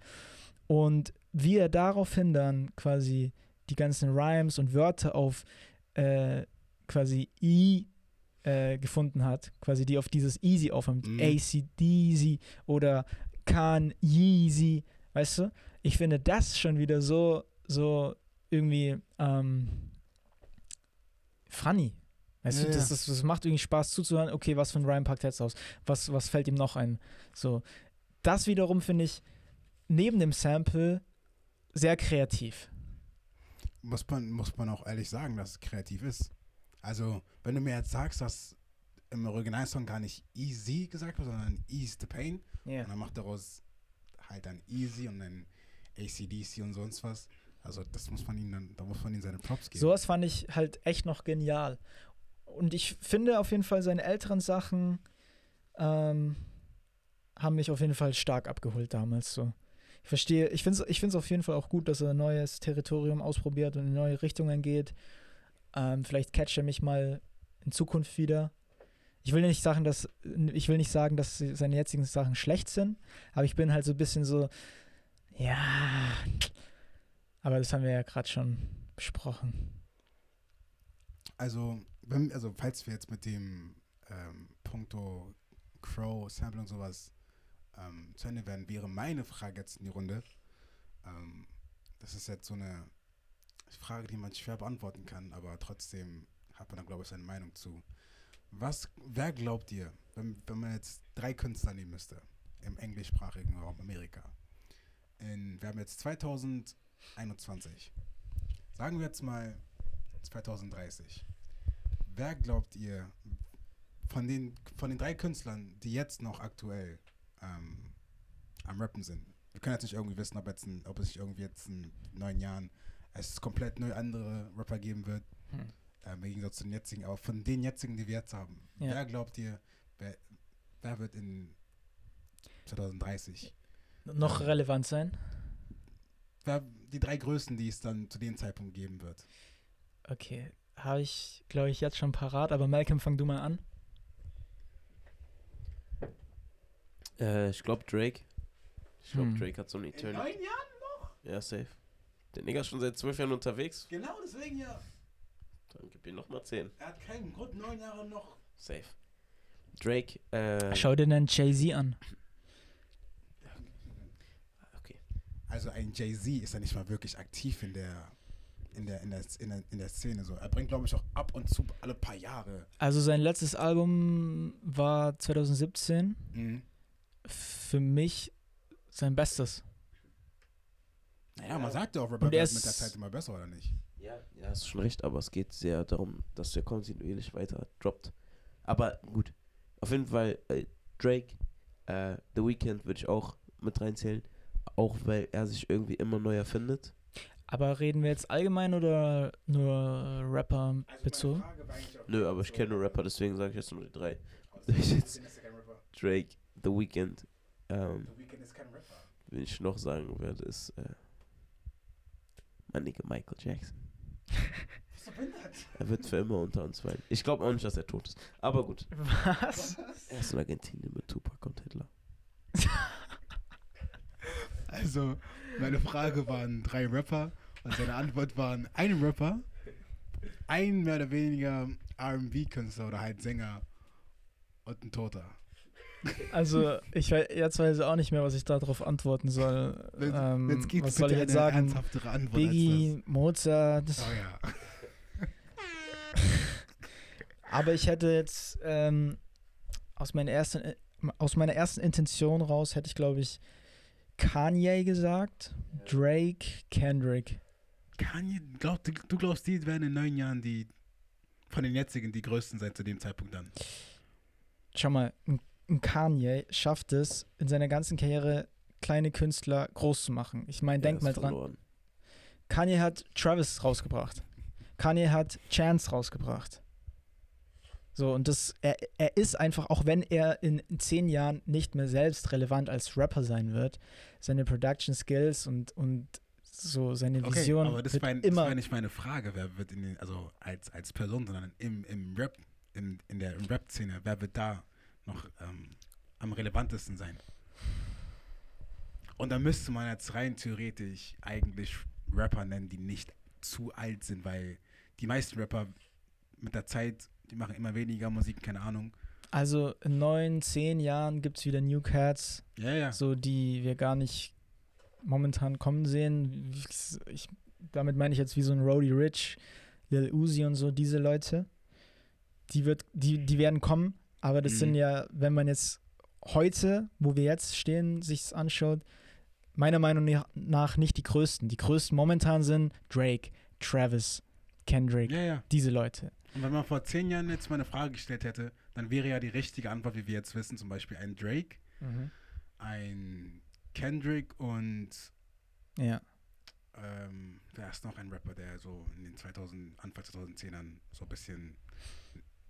Und wie er daraufhin dann quasi die ganzen Rhymes und Wörter auf äh, quasi I äh, gefunden hat, quasi die auf dieses Easy aufhören, Mhm. ACDC oder Can Yeezy, weißt du? Ich finde das schon wieder so, so irgendwie ähm, funny. Weißt Ja, du, das, das, das macht irgendwie Spaß zuzuhören. Okay, was für ein Rhyme packt jetzt aus? Was, was fällt ihm noch ein? So, das wiederum finde ich neben dem Sample sehr kreativ. muss man, muss man auch ehrlich sagen, dass es kreativ ist. Also, wenn du mir jetzt sagst, dass im Originalsong gar nicht easy gesagt wird, sondern ease the pain, Ja. und dann macht daraus halt dann easy und dann ACDC und sonst was. Also, das muss man ihm dann, da muss man ihm seine Props geben. Sowas fand ich halt echt noch genial. Und ich finde auf jeden Fall seine älteren Sachen ähm, haben mich auf jeden Fall stark abgeholt damals so. Ich verstehe, ich finde es ich find's auf jeden Fall auch gut, dass er ein neues Territorium ausprobiert und in neue Richtungen geht. Ähm, vielleicht catcht er mich mal in Zukunft wieder. Ich will nicht sagen, dass ich will nicht sagen, dass seine jetzigen Sachen schlecht sind, aber ich bin halt so ein bisschen so, ja. Aber das haben wir ja gerade schon besprochen. Also, wenn, also falls wir jetzt mit dem ähm, Punkto Crow, Sample und sowas ähm, zu Ende werden, wäre meine Frage jetzt in die Runde. Ähm, das ist jetzt so eine Frage, die man schwer beantworten kann, aber trotzdem hat man da, glaube ich, seine Meinung zu. Was, wer glaubt ihr, wenn, wenn man jetzt drei Künstler nehmen müsste im englischsprachigen Raum Amerika? In, wir haben jetzt 2021. Sagen wir jetzt mal 2030. Wer glaubt ihr von den, von den drei Künstlern, die jetzt noch aktuell ähm, am Rappen sind? Wir können jetzt nicht irgendwie wissen, ob, jetzt ein, ob es sich irgendwie jetzt in neun Jahren es komplett neu andere Rapper geben wird, Hm. ähm, im Gegensatz zu den jetzigen. Aber von den jetzigen, die wir jetzt haben, Ja. wer glaubt ihr, wer, wer wird in 2030? Noch relevant sein? Wer, die drei Größten, die es dann zu dem Zeitpunkt geben wird. Okay, habe ich, glaube ich, jetzt schon parat, aber Malcolm, fang du mal an. Äh, ich glaube Drake. Ich glaube, Hm. Drake hat so eine Eternity. Jahren? Ja, safe. Der Nigger ist schon seit zwölf Jahren unterwegs. Genau, deswegen ja. Dann gib ihm nochmal zehn. Er hat keinen Grund, neun Jahre noch. Safe. Drake, äh. Schau dir dann Jay-Z an. Okay. Also ein Jay-Z ist ja nicht mal wirklich aktiv in der, in der, in der, in der, in der Szene. So. Er bringt, glaube ich, auch ab und zu alle paar Jahre. Also sein letztes Album war 2017. Mhm. Für mich sein Bestes. Man sagt ja auch, Rapper er werden mit der ist- Zeit immer besser, oder nicht? Ja, ja, hast schon recht, aber es geht sehr darum, dass der kontinuierlich weiter droppt. Aber gut, auf jeden Fall äh, Drake, äh, The Weeknd würde ich auch mit reinzählen, auch weil er sich irgendwie immer neu erfindet. Aber reden wir jetzt allgemein oder nur Rapper bezogen? Nö, aber ich kenne nur Rapper, deswegen sage ich jetzt nur die drei. Ich jetzt- Drake, The Weeknd, ähm, The Weeknd ist kein Rapper. wenn ich noch sagen werde, ist äh, mein Nigga Michael Jackson. Du behindert? Er wird für immer unter uns weinen. Ich glaube auch nicht, dass er tot ist. Aber gut. Was? Er ist in Argentinien mit Tupac und Hitler. Also, meine Frage waren drei Rapper und seine Antwort waren ein Rapper, ein mehr oder weniger RB-Künstler oder halt Sänger und ein Toter. Also, ich weiß, jetzt weiß ich auch nicht mehr, was ich darauf antworten soll. Wenn ähm, es geht, was soll ich jetzt eine sagen? ernsthaftere Antwort Biggie, Mozart. Oh ja. Aber ich hätte jetzt ähm, aus, meiner ersten, aus meiner ersten Intention raus, hätte ich, glaube ich, Kanye gesagt, Drake, Kendrick. Kanye, glaub, du, du glaubst, die werden in neun Jahren die von den jetzigen die größten sein zu dem Zeitpunkt dann? Schau mal, ein, ein Kanye schafft es, in seiner ganzen Karriere kleine Künstler groß zu machen. Ich meine, denk mal dran. verloren. Kanye hat Travis rausgebracht. Kanye hat Chance rausgebracht. So, und das, er, er ist einfach, auch wenn er in, zehn Jahren nicht mehr selbst relevant als Rapper sein wird, seine Production Skills und, und so seine Okay, Vision aber das wird war, das immer war nicht meine Frage, wer wird in den, also als, als Person, sondern im, im Rap, in, in der Rap-Szene, wer wird da noch ähm, am relevantesten sein? Und da müsste man jetzt rein theoretisch eigentlich Rapper nennen, die nicht zu alt sind, weil die meisten Rapper mit der Zeit, die machen immer weniger Musik, keine Ahnung. Also in neun, zehn Jahren gibt es wieder New Cats, Ja, ja. so die wir gar nicht momentan kommen sehen. Ich, damit meine ich jetzt wie so ein Roddy Rich, Lil Uzi und so, diese Leute. Die, wird, die, die werden kommen, aber das Mhm. sind ja, wenn man jetzt heute, wo wir jetzt stehen, sich anschaut, meiner Meinung nach- nicht die größten. Die größten momentan sind Drake, Travis, Kendrick, Ja, ja. diese Leute. Und wenn man vor zehn Jahren jetzt mal eine Frage gestellt hätte, dann wäre ja die richtige Antwort, wie wir jetzt wissen, zum Beispiel ein Drake, ein Kendrick und Ja. ähm, wer ist noch ein Rapper, der so in den 2000, Anfang 2010ern so ein bisschen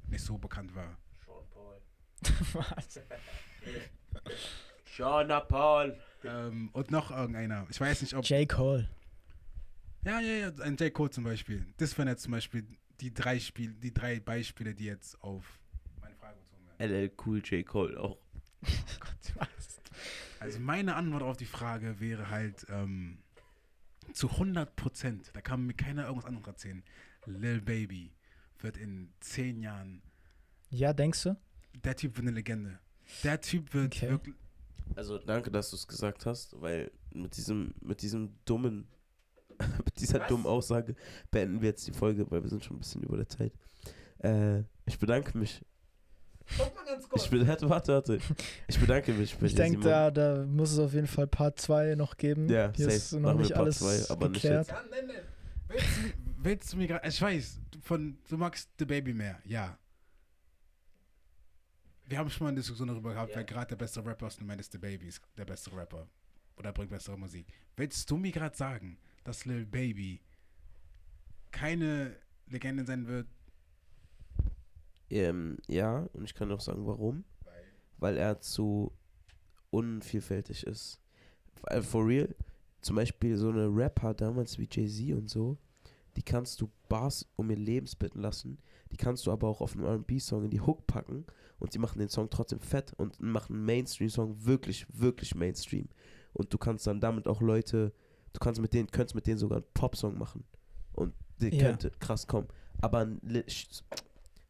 nicht so bekannt war. Was? Sean Paul. Ähm, und noch irgendeiner. Ich weiß nicht, ob. J. Cole. Ja, ja, ja, ein J. Cole zum Beispiel. Das wären jetzt zum Beispiel die drei Spiel, die drei Beispiele, die jetzt auf meine Frage bezogen werden. LL Cool J. Cole auch. Gott, was? Also meine Antwort auf die Frage wäre halt ähm, zu 100 Prozent, da kann mir keiner irgendwas anderes erzählen, Lil Baby wird in zehn Jahren, Ja, denkst du? Der Typ wird eine Legende. Der Typ wird Okay. wirklich, Also danke, dass du es gesagt hast, weil mit diesem, mit diesem dummen, mit dieser dummen Aussage beenden wir jetzt die Folge, weil wir sind schon ein bisschen über der Zeit. Äh, ich bedanke mich. Ich bedanke, warte, warte. Ich bedanke mich bei Ich denke, da, da muss es auf jeden Fall Part 2 noch geben. Ja, Hier safe. ist noch nicht Part alles zwei, aber nicht geklärt. ja, nein, nein. Willst, du- willst du mir gerade, ich weiß, von, du magst The Baby mehr, ja. Wir haben schon mal eine Diskussion darüber gehabt, Ja. wer gerade der beste Rapper ist und du meinst The Baby ist der beste Rapper. Oder bringt bessere Musik. Willst du mir gerade sagen, dass Lil Baby keine Legende sein wird? Ähm, ja, und ich kann auch sagen, warum. Weil er zu unvielfältig ist. Weil For real, zum Beispiel so eine Rapper damals wie Jay-Z und so, die kannst du Bars um ihr Lebens bitten lassen. Die kannst du aber auch auf einen RB-Song in die Hook packen und die machen den Song trotzdem fett und machen einen Mainstream-Song wirklich, wirklich Mainstream. Und du kannst dann damit auch Leute, du kannst mit denen, könntest mit denen sogar einen Pop-Song machen. Und der Ja. könnte krass kommen. Aber ein Lil,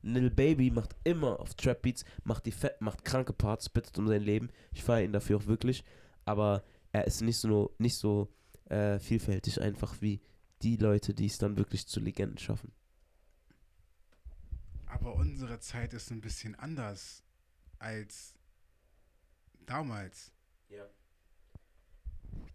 Lil Baby macht immer auf Trap Beats, macht die fett, macht kranke Parts, bittet um sein Leben. Ich feiere ihn dafür auch wirklich. Aber er ist nicht so, nicht so äh, vielfältig einfach wie die Leute, die es dann wirklich zu Legenden schaffen. Aber unsere Zeit ist ein bisschen anders als damals.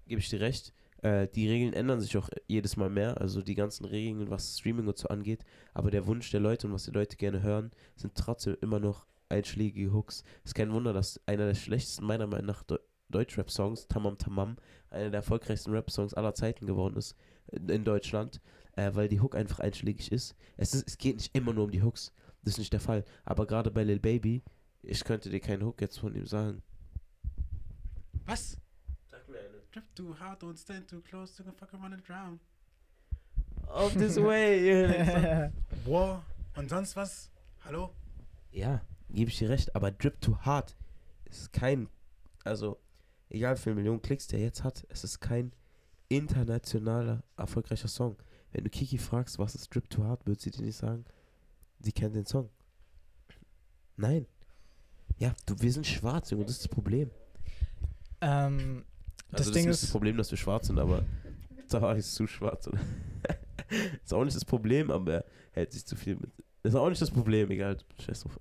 Gebe ich dir recht. Äh, die Regeln ändern sich auch jedes Mal mehr. Also die ganzen Regeln, was Streaming und so angeht. Aber der Wunsch der Leute und was die Leute gerne hören, sind trotzdem immer noch einschlägige Hooks. Ist kein Wunder, dass einer der schlechtesten, meiner Meinung nach, Deu Deutschrap-Songs, Tamam Tamam, einer der erfolgreichsten Rap-Songs aller Zeiten geworden ist in, in Deutschland, äh, weil die Hook einfach einschlägig ist. Es, ist. es geht nicht immer nur um die Hooks. Das ist nicht der Fall. Aber gerade bei Lil Baby, ich könnte dir keinen Hook jetzt von ihm sagen. Was? Sag mir eine. Drift too hard, don't stand too close, to fuck around and drown. Off this way. War und sonst was? Hallo? Ja, gebe ich dir recht, aber Drip to Hard ist kein, also egal wie viele Millionen Klicks der jetzt hat, es ist kein internationaler erfolgreicher Song. Wenn du Kiki fragst, was ist Drip to Hard, wird sie dir nicht sagen, sie kennt den Song. Nein. Ja, du, wir sind schwarz, Junge, das ist das Problem. ähm, Also das Ding ist das Problem, dass wir schwarz sind, aber da ist zu schwarz. Oder? ist auch nicht das Problem, aber er hält sich zu viel mit. Das ist auch nicht das Problem, egal. Scheiß drauf.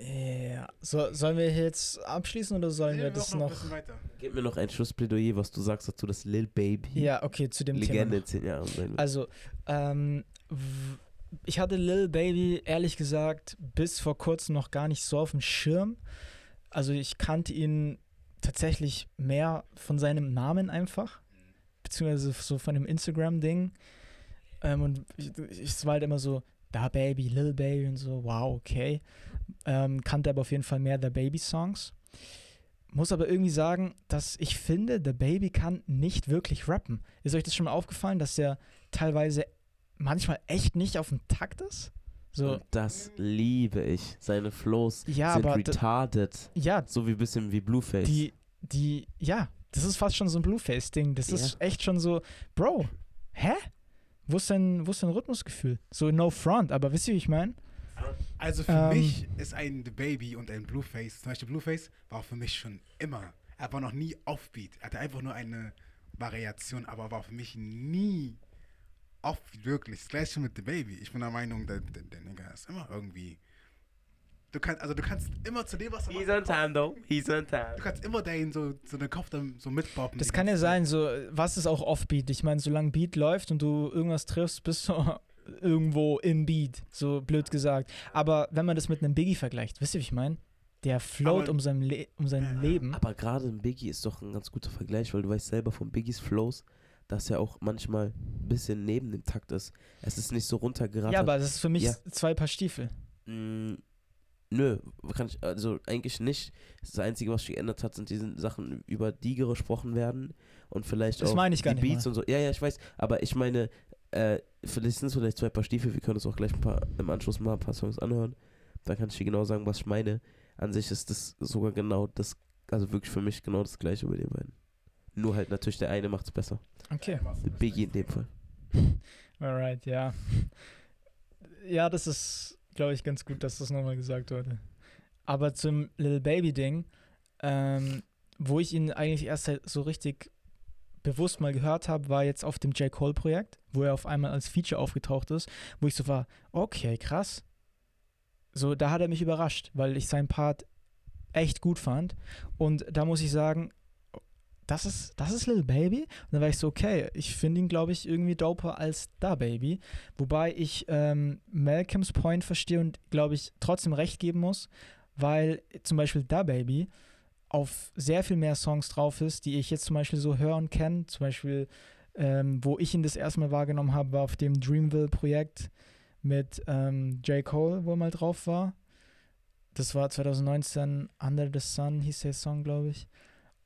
Ja, so, sollen wir jetzt abschließen oder sollen wir das ein noch? weiter. Gib mir noch ein Schlussplädoyer, was du sagst dazu, dass Lil Baby Ja, okay, zu dem Legende Thema. in zehn Jahren sein wird. Also, ähm, ich hatte Lil Baby ehrlich gesagt bis vor kurzem noch gar nicht so auf dem Schirm. Also ich kannte ihn tatsächlich mehr von seinem Namen einfach. beziehungsweise so von dem Instagram-Ding. Ähm, und ich, ich, es war halt immer so, da Baby, Lil Baby und so, wow, okay. Ähm, kannte aber auf jeden Fall mehr The Baby Songs. Muss aber irgendwie sagen, dass ich finde, The Baby kann nicht wirklich rappen. Ist euch das schon mal aufgefallen, dass der teilweise manchmal echt nicht auf dem Takt ist? So, Und das liebe ich. Seine Flows ja, sind retarded. ja, So wie ein bisschen wie Blueface. die, die, ja, das ist fast schon so ein Blueface-Ding. Das ist Ja. echt schon so, Bro, hä? Wo ist dein, wo ist dein Rhythmusgefühl? So no front, aber wisst ihr, wie ich meine? Also für Ähm. mich ist ein The Baby und ein Blueface, zum Beispiel Blueface war für mich schon immer, er war noch nie Offbeat. Er hatte einfach nur eine Variation, aber war für mich nie Offbeat, wirklich. Das gleiche mit The Baby. Ich bin der Meinung, der, der, der Nigga ist immer irgendwie. Du kannst, also du kannst immer zu dem, was er He's macht, on time, though. He's on time. Du kannst immer deinen so, so den Kopf dann so mitboppen. Das kann ja sein, so, was ist auch Offbeat? Ich meine, solange Beat läuft und du irgendwas triffst, bist du irgendwo im Beat, so blöd gesagt. Aber wenn man das mit einem Biggie vergleicht, wisst ihr, wie ich meine? Der float um sein, Le um sein. Leben. Aber gerade ein Biggie ist doch ein ganz guter Vergleich, weil du weißt selber von Biggies Flows, dass er auch manchmal ein bisschen neben dem Takt ist. Es ist nicht so runtergerattert. Ja, aber das ist für mich Ja. zwei Paar Stiefel. Mm, nö, kann ich, also eigentlich nicht. Das Einzige, was sich geändert hat, sind diese Sachen, über die gesprochen werden und vielleicht Das auch meine ich gar die nicht Beats mal. und so. Ja, ja, ich weiß, aber ich meine, äh, vielleicht sind es vielleicht zwei Paar Stiefel, wir können uns auch gleich ein paar, im Anschluss mal ein paar Songs anhören. Da kann ich dir genau sagen, was ich meine. An sich ist das sogar genau das, also wirklich für mich genau das gleiche bei den beiden. Nur halt natürlich der eine macht es besser. Okay. Biggie in dem Fall. Alright, ja. Ja, das ist, glaube ich, ganz gut, dass das nochmal gesagt wurde. Aber zum Little Baby-Ding, ähm, wo ich ihn eigentlich erst halt so richtig bewusst mal gehört habe, war jetzt auf dem J. Cole-Projekt, wo er auf einmal als Feature aufgetaucht ist, wo ich so war, okay, krass. So, da hat er mich überrascht, weil ich seinen Part echt gut fand. Und da muss ich sagen, das ist, das ist Lil Baby. Und dann war ich so, okay, ich finde ihn, glaube ich, irgendwie doper als Da Baby. Wobei ich ähm, Malcolms Point verstehe und, glaube ich, trotzdem recht geben muss, weil zum Beispiel Da Baby auf sehr viel mehr Songs drauf ist, die ich jetzt zum Beispiel so hören kenne. Zum Beispiel, ähm, wo ich ihn das erste Mal wahrgenommen habe, war auf dem Dreamville-Projekt mit ähm, J. Cole, wo er mal drauf war. Das war 2019, Under the Sun hieß der Song, glaube ich.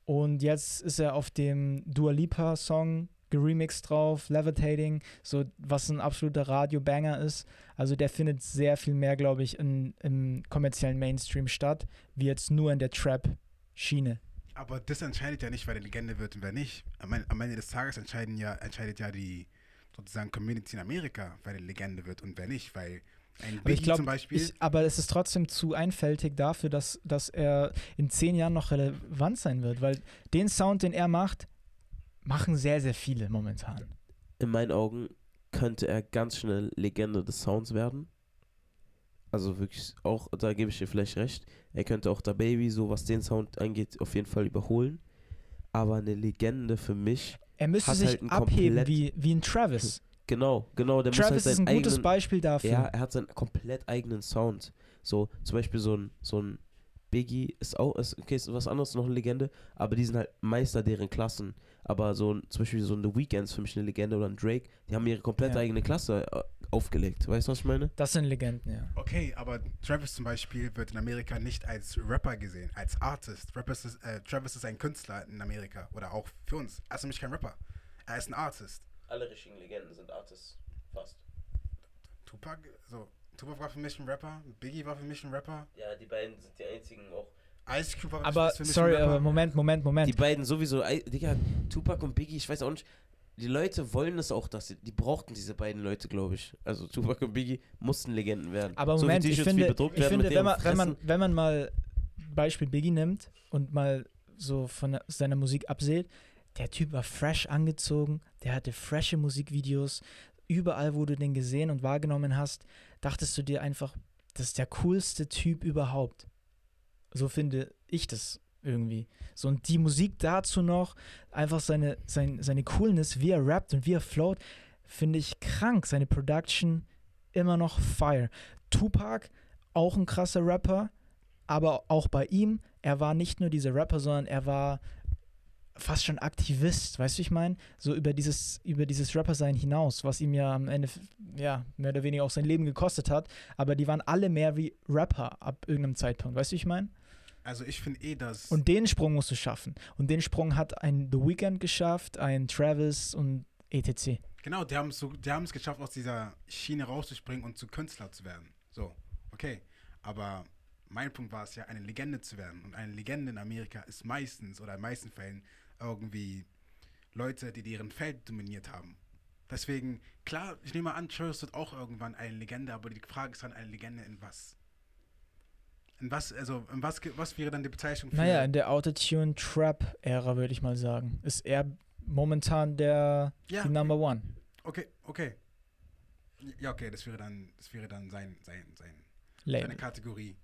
Und jetzt ist er auf dem Dua Lipa Song geremixed drauf, Levitating, so was ein absoluter Radio-Banger ist. Also der findet sehr viel mehr, glaube ich, in, im kommerziellen Mainstream statt, wie jetzt nur in der Trap-Schiene. Aber das entscheidet ja nicht, wer eine Legende wird und wer nicht. Am, Ende- am Ende des Tages entscheiden ja, entscheidet ja die sozusagen Community in Amerika, wer eine Legende wird und wer nicht, weil ein Aber ich glaube, zum Beispiel, aber es ist trotzdem zu einfältig dafür, dass, dass er in zehn Jahren noch relevant sein wird, weil den Sound, den er macht, machen sehr, sehr viele momentan. in meinen Augen könnte er ganz schnell Legende des Sounds werden. Also wirklich auch, da gebe ich dir vielleicht recht. Er könnte auch da Baby, so was den Sound angeht, auf jeden Fall überholen. Aber eine Legende für mich, Er müsste sich halt abheben wie, wie ein Travis. genau, genau, der muss halt Travis ist ein gutes eigenen, Beispiel dafür. Ja, er hat seinen komplett eigenen Sound. So, zum Beispiel so ein, so ein Biggie ist auch, ist, okay, ist was anderes, noch eine Legende, aber die sind halt Meister deren Klassen. Aber so ein, zum Beispiel so ein The Weeknd ist für mich eine Legende oder ein Drake, die haben ihre komplett Ja. eigene Klasse äh, aufgelegt. Weißt du, was ich meine? Das sind Legenden, ja. okay, aber Travis zum Beispiel wird in Amerika nicht als Rapper gesehen, als Artist. Travis ist, äh, Travis ist ein Künstler in Amerika oder auch für uns. Er ist nämlich kein Rapper. Er ist ein Artist. Alle richtigen Legenden sind Artists. Fast. Tupac, so, Tupac war für mich ein Rapper, Biggie war für mich ein Rapper, Ja, die beiden sind die einzigen auch. Ice Cube Aber, mich sorry, aber Moment, Moment, Die Moment. beiden sowieso, Digga, Tupac und Biggie, ich weiß auch nicht. Die Leute wollen es auch, dass sie, die brauchten diese beiden Leute, glaube ich. Also Tupac und Biggie mussten Legenden werden. Aber So wie Moment, ich finde, bedruckt ich werden finde wenn, man, wenn, man, wenn man mal Beispiel Biggie nimmt und mal so von seiner Musik absieht, der Typ war fresh angezogen, der hatte frische Musikvideos. Überall, wo du den gesehen und wahrgenommen hast, dachtest du dir einfach, das ist der coolste Typ überhaupt. So finde ich das irgendwie. So und die Musik dazu noch, einfach seine, sein, seine Coolness, wie er rappt und wie er float, finde ich krank. Seine Production immer noch fire. Tupac, auch ein krasser Rapper, aber auch bei ihm, er war nicht nur dieser Rapper, sondern er war fast schon Aktivist, weißt du, ich meine? So über dieses, über dieses Rapper-Sein hinaus, was ihm ja am Ende, ja, mehr oder weniger auch sein Leben gekostet hat. Aber die waren alle mehr wie Rapper ab irgendeinem Zeitpunkt, weißt du, ich meine? Also ich finde eh, dass. Und den Sprung musst du schaffen. Und den Sprung hat ein The Weeknd geschafft, ein Travis und etc. Genau, die haben es so, die geschafft, aus dieser Schiene rauszuspringen und zu Künstler zu werden. So, okay. Aber mein Punkt war es ja, eine Legende zu werden. Und eine Legende in Amerika ist meistens oder in meisten Fällen irgendwie Leute, die deren Feld dominiert haben. Deswegen, klar, ich nehme an, Travis wird auch irgendwann eine Legende, aber die Frage ist dann, eine Legende in was? In was, also, in was, was wäre dann die Bezeichnung für. Naja, in der Autotune-Trap-Ära, würde ich mal sagen, ist er momentan der ja, Number One. okay, okay. Ja, okay, das wäre dann, das wäre dann sein, sein, sein, Label. eine Kategorie,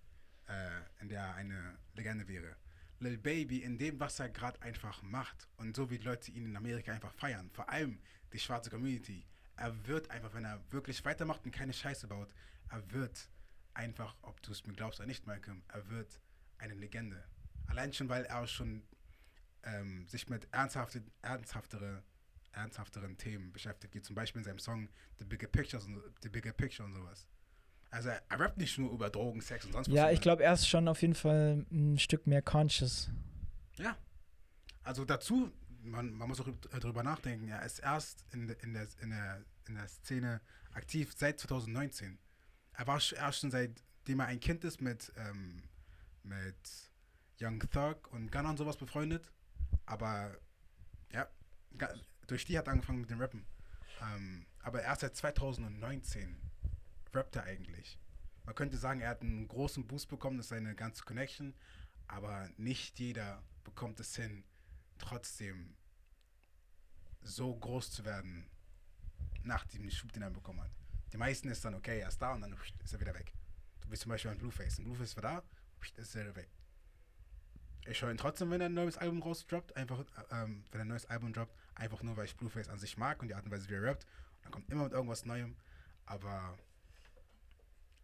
äh, in der er eine Legende wäre. Lil Baby, in dem, was er gerade einfach macht und so wie die Leute ihn in Amerika einfach feiern, vor allem die schwarze Community, er wird einfach, wenn er wirklich weitermacht und keine Scheiße baut, er wird einfach, ob du es mir glaubst oder nicht, Malcolm, er wird eine Legende. Allein schon, weil er auch schon ähm, sich mit ernsthafte, ernsthaftere, ernsthafteren Themen beschäftigt, wie zum Beispiel in seinem Song The Bigger Picture und, The Bigger Picture und sowas. Also er, er rappt nicht nur über Drogen, Sex und sonst was. Ja, ich glaube, er ist schon auf jeden Fall ein Stück mehr conscious. Ja. Also dazu, man, man muss auch äh, drüber nachdenken, er ist erst in, in, der, in, der, in der Szene aktiv seit 2019. Er war erst schon seitdem er ein Kind ist mit, ähm, mit Young Thug und Gunna und sowas befreundet. Aber ja, durch die hat er angefangen mit dem Rappen. Ähm, aber erst seit 2019 rappt er eigentlich. Man könnte sagen, er hat einen großen Boost bekommen, das ist seine ganze Connection, aber nicht jeder bekommt es hin, trotzdem so groß zu werden, nach dem Schub, den er bekommen hat. Die meisten ist dann, okay, er ist da und dann ist er wieder weg. Du bist zum Beispiel ein Blueface. Ein Blueface war da, ist er wieder weg. Ich höre ihn trotzdem, wenn er ein neues Album rausdroppt, einfach, äh, ähm, wenn er ein neues Album droppt, einfach nur, weil ich Blueface an sich mag und die Art und Weise, wie er rappt. Und dann kommt immer mit irgendwas Neuem, aber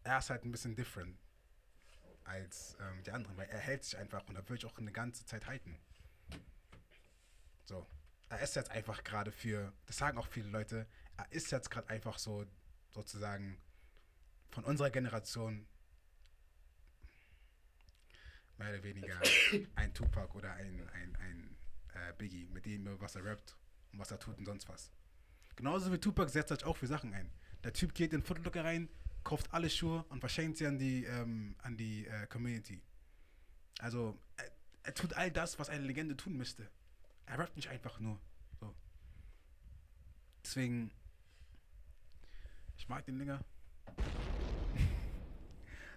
er ist halt ein bisschen different als ähm, die anderen, weil er hält sich einfach und er will sich auch eine ganze Zeit halten. So. Er ist jetzt einfach gerade für, das sagen auch viele Leute, er ist jetzt gerade einfach so, sozusagen, von unserer Generation mehr oder weniger ein Tupac oder ein, ein, ein äh, Biggie, mit dem, was er rappt und was er tut und sonst was. Genauso wie Tupac setzt sich auch für Sachen ein. Der Typ geht in Footlooker rein, kauft alle Schuhe und verschenkt sie an die, ähm, an die äh, Community. Also, er, er tut all das, was eine Legende tun müsste. Er rappt nicht einfach nur. So. Deswegen, ich mag den Dinger.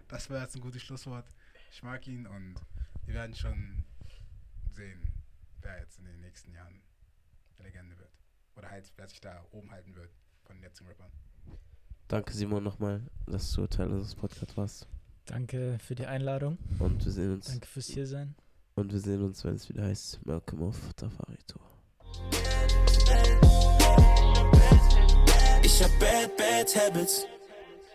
Das wäre jetzt ein gutes Schlusswort. Ich mag ihn und wir werden schon sehen, wer jetzt in den nächsten Jahren eine Legende wird. Oder halt, wer sich da oben halten wird von den jetzigen Rappern. Danke, Simon, nochmal, dass du Teil unseres Podcasts warst. Danke für die Einladung. Und wir sehen uns. Danke fürs hier sein. Und wir sehen uns, wenn es wieder heißt Malcolm auf Safari Tour. Ich hab bad, bad habits.